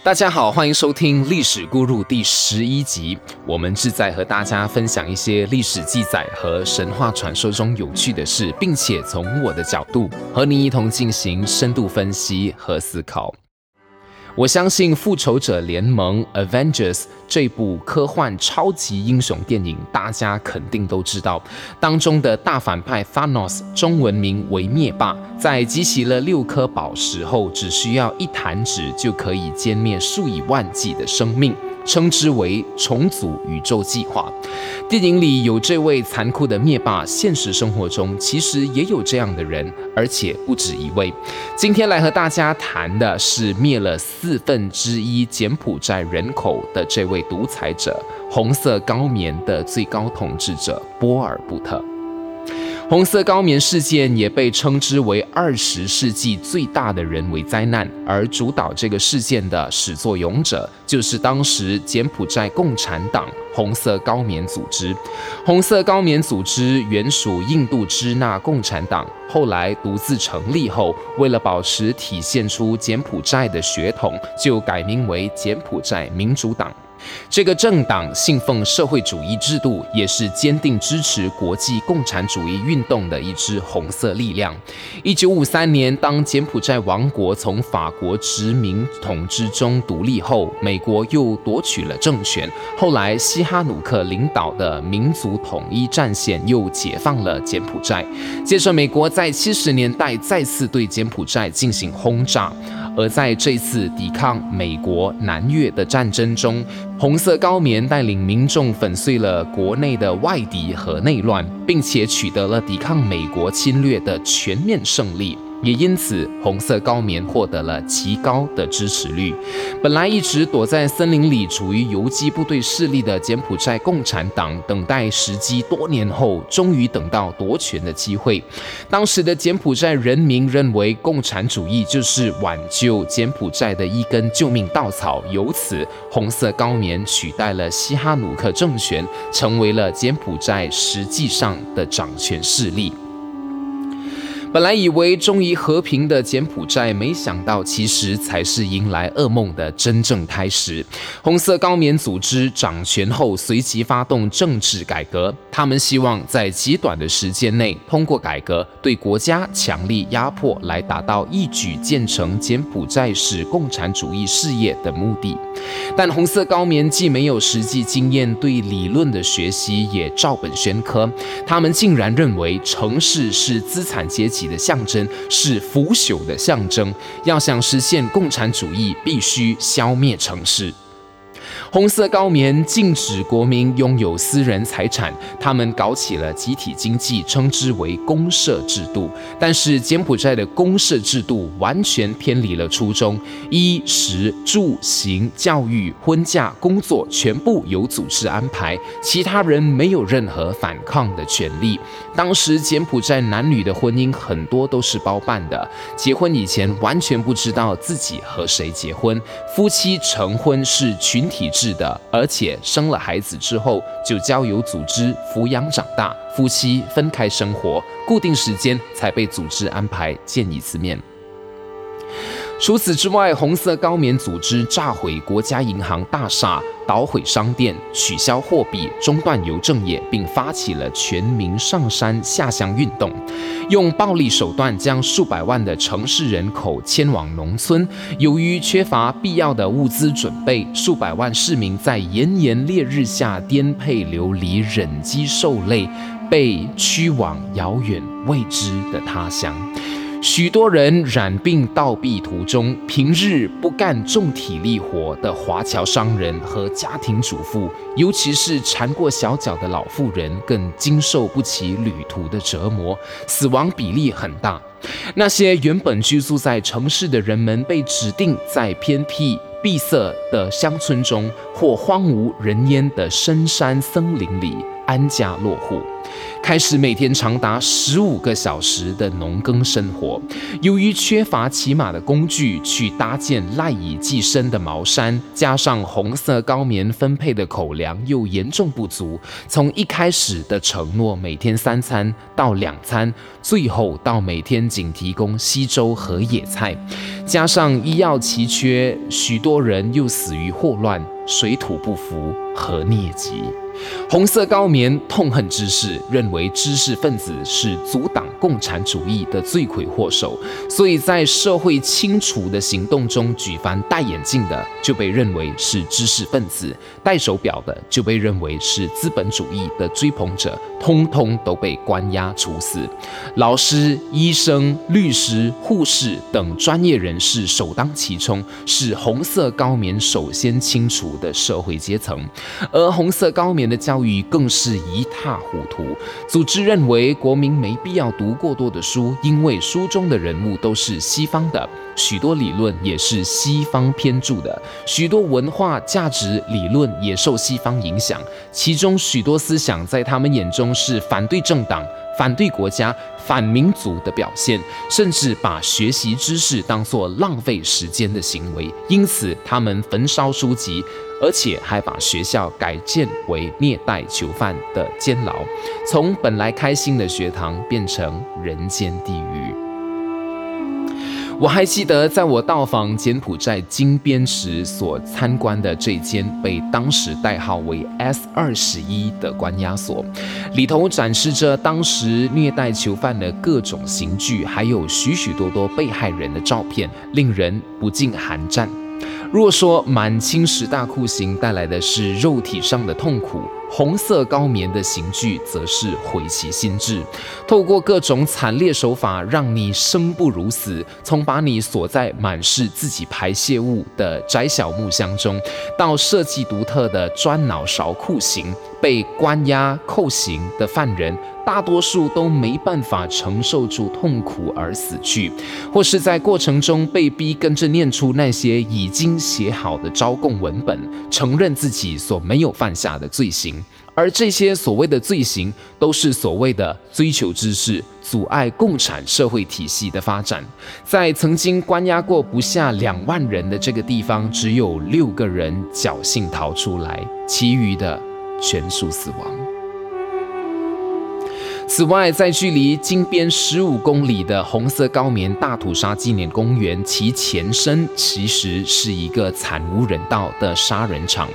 大家好，欢迎收听《历史咕入》第十一集。我们志在和大家分享一些历史记载和神话传说中有趣的事，并且从我的角度和你一同进行深度分析和思考。我相信《复仇者联盟》（Avengers） 这部科幻超级英雄电影，大家肯定都知道。当中的大反派 Thanos，中文名为灭霸，在集齐了六颗宝石后，只需要一弹指就可以歼灭数以万计的生命。称之为重组宇宙计划。电影里有这位残酷的灭霸，现实生活中其实也有这样的人，而且不止一位。今天来和大家谈的是灭了四分之一柬埔寨人口的这位独裁者——红色高棉的最高统治者波尔布特。红色高棉事件也被称之为二十世纪最大的人为灾难，而主导这个事件的始作俑者就是当时柬埔寨共产党红色高棉组织。红色高棉组织原属印度支那共产党，后来独自成立后，为了保持体现出柬埔寨的血统，就改名为柬埔寨民主党。这个政党信奉社会主义制度，也是坚定支持国际共产主义运动的一支红色力量。一九五三年，当柬埔寨王国从法国殖民统治中独立后，美国又夺取了政权。后来，西哈努克领导的民族统一战线又解放了柬埔寨。接着，美国在七十年代再次对柬埔寨进行轰炸。而在这次抵抗美国南越的战争中，红色高棉带领民众粉碎了国内的外敌和内乱，并且取得了抵抗美国侵略的全面胜利。也因此，红色高棉获得了极高的支持率。本来一直躲在森林里、处于游击部队势力的柬埔寨共产党，等待时机多年后，终于等到夺权的机会。当时的柬埔寨人民认为，共产主义就是挽救柬埔寨的一根救命稻草。由此，红色高棉取代了西哈努克政权，成为了柬埔寨实际上的掌权势力。本来以为终于和平的柬埔寨，没想到其实才是迎来噩梦的真正开始。红色高棉组织掌权后，随即发动政治改革。他们希望在极短的时间内，通过改革对国家强力压迫，来达到一举建成柬埔寨式共产主义事业的目的。但红色高棉既没有实际经验，对理论的学习也照本宣科。他们竟然认为城市是资产阶级。的象征是腐朽的象征，要想实现共产主义，必须消灭城市。红色高棉禁止国民拥有私人财产，他们搞起了集体经济，称之为公社制度。但是柬埔寨的公社制度完全偏离了初衷，衣食住行、教育、婚嫁、工作全部由组织安排，其他人没有任何反抗的权利。当时柬埔寨男女的婚姻很多都是包办的，结婚以前完全不知道自己和谁结婚，夫妻成婚是群体是的，而且生了孩子之后就交由组织抚养长大，夫妻分开生活，固定时间才被组织安排见一次面。除此之外，红色高棉组织炸毁国家银行大厦、捣毁商店、取消货币、中断邮政业，并发起了全民上山下乡运动，用暴力手段将数百万的城市人口迁往农村。由于缺乏必要的物资准备，数百万市民在炎炎烈日下颠沛流离、忍饥受累，被驱往遥远未知的他乡。许多人染病倒闭途中，平日不干重体力活的华侨商人和家庭主妇，尤其是缠过小脚的老妇人，更经受不起旅途的折磨，死亡比例很大。那些原本居住在城市的人们，被指定在偏僻闭塞的乡村中或荒无人烟的深山森林里。安家落户。开始每天长达十五个小时的农耕生活。由于缺乏骑马的工具去搭建赖以寄生的茅山，加上红色高棉分配的口粮又严重不足，从一开始的承诺每天三餐到两餐，最后到每天仅提供稀粥和野菜，加上医药奇缺，许多人又死于霍乱、水土不服和疟疾。红色高棉痛恨知识，认为知识分子是阻挡共产主义的罪魁祸首，所以在社会清除的行动中，举凡戴眼镜的就被认为是知识分子，戴手表的就被认为是资本主义的追捧者，通通都被关押处死。老师、医生、律师、护士等专业人士首当其冲，是红色高棉首先清除的社会阶层，而红色高棉。的教育更是一塌糊涂。组织认为国民没必要读过多的书，因为书中的人物都是西方的，许多理论也是西方偏注的，许多文化价值理论也受西方影响。其中许多思想在他们眼中是反对政党、反对国家、反民族的表现，甚至把学习知识当作浪费时间的行为。因此，他们焚烧书籍。而且还把学校改建为虐待囚犯的监牢，从本来开心的学堂变成人间地狱。我还记得，在我到访柬埔寨金边时所参观的这间被当时代号为 S 二十一的关押所，里头展示着当时虐待囚犯的各种刑具，还有许许多多被害人的照片，令人不禁寒战。若说满清十大酷刑带来的是肉体上的痛苦，红色高棉的刑具则是毁其心智，透过各种惨烈手法，让你生不如死。从把你锁在满是自己排泄物的窄小木箱中，到设计独特的砖脑勺酷刑，被关押扣刑的犯人。大多数都没办法承受住痛苦而死去，或是在过程中被逼跟着念出那些已经写好的招供文本，承认自己所没有犯下的罪行。而这些所谓的罪行，都是所谓的追求知识，阻碍共产社会体系的发展。在曾经关押过不下两万人的这个地方，只有六个人侥幸逃出来，其余的全数死亡。此外，在距离金边十五公里的红色高棉大屠杀纪念公园，其前身其实是一个惨无人道的杀人场，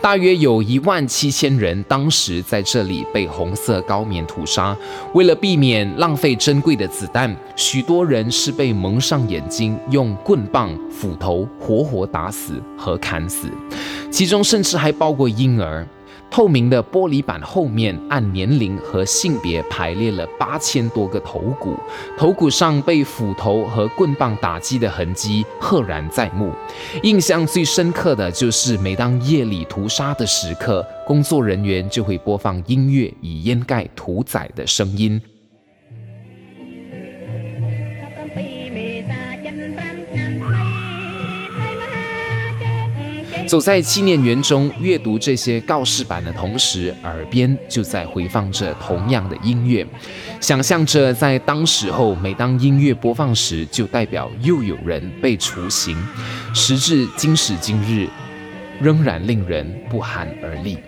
大约有一万七千人当时在这里被红色高棉屠杀。为了避免浪费珍贵的子弹，许多人是被蒙上眼睛，用棍棒、斧头活活打死和砍死，其中甚至还包括婴儿。透明的玻璃板后面，按年龄和性别排列了八千多个头骨，头骨上被斧头和棍棒打击的痕迹赫然在目。印象最深刻的就是，每当夜里屠杀的时刻，工作人员就会播放音乐以掩盖屠宰的声音。走在纪念园中，阅读这些告示板的同时，耳边就在回放着同样的音乐，想象着在当时候，每当音乐播放时，就代表又有人被处刑。时至今时今日，仍然令人不寒而栗。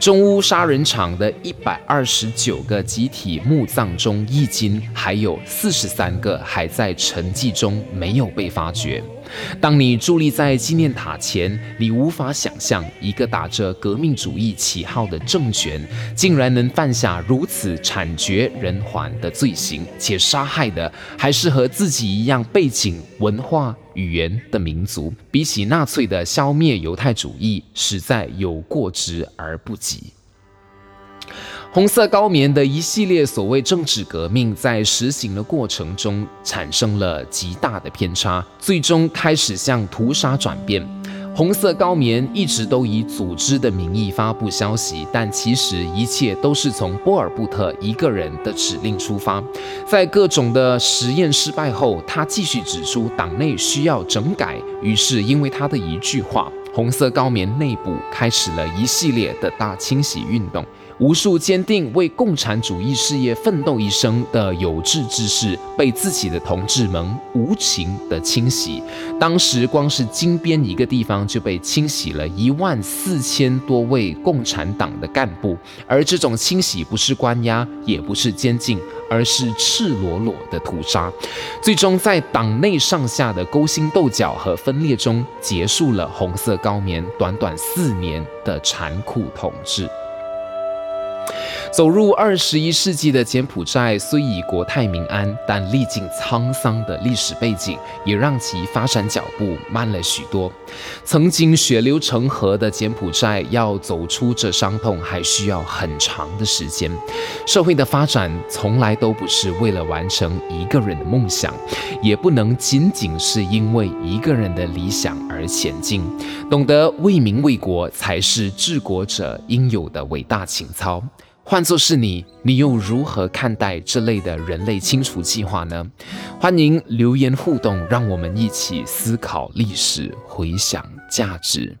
中乌杀人场的一百二十九个集体墓葬中，迄今还有四十三个还在沉寂中，没有被发掘。当你伫立在纪念塔前，你无法想象一个打着革命主义旗号的政权，竟然能犯下如此惨绝人寰的罪行，且杀害的还是和自己一样背景、文化、语言的民族。比起纳粹的消灭犹太主义，实在有过之而不及。红色高棉的一系列所谓政治革命，在实行的过程中产生了极大的偏差，最终开始向屠杀转变。红色高棉一直都以组织的名义发布消息，但其实一切都是从波尔布特一个人的指令出发。在各种的实验失败后，他继续指出党内需要整改，于是因为他的一句话，红色高棉内部开始了一系列的大清洗运动。无数坚定为共产主义事业奋斗一生的有志之士，被自己的同志们无情的清洗。当时，光是金边一个地方就被清洗了一万四千多位共产党的干部，而这种清洗不是关押，也不是监禁，而是赤裸裸的屠杀。最终，在党内上下的勾心斗角和分裂中，结束了红色高棉短短四年的残酷统治。走入二十一世纪的柬埔寨虽已国泰民安，但历经沧桑的历史背景也让其发展脚步慢了许多。曾经血流成河的柬埔寨，要走出这伤痛还需要很长的时间。社会的发展从来都不是为了完成一个人的梦想，也不能仅仅是因为一个人的理想而前进。懂得为民为国，才是治国者应有的伟大情操。换作是你，你又如何看待这类的人类清除计划呢？欢迎留言互动，让我们一起思考历史，回想价值。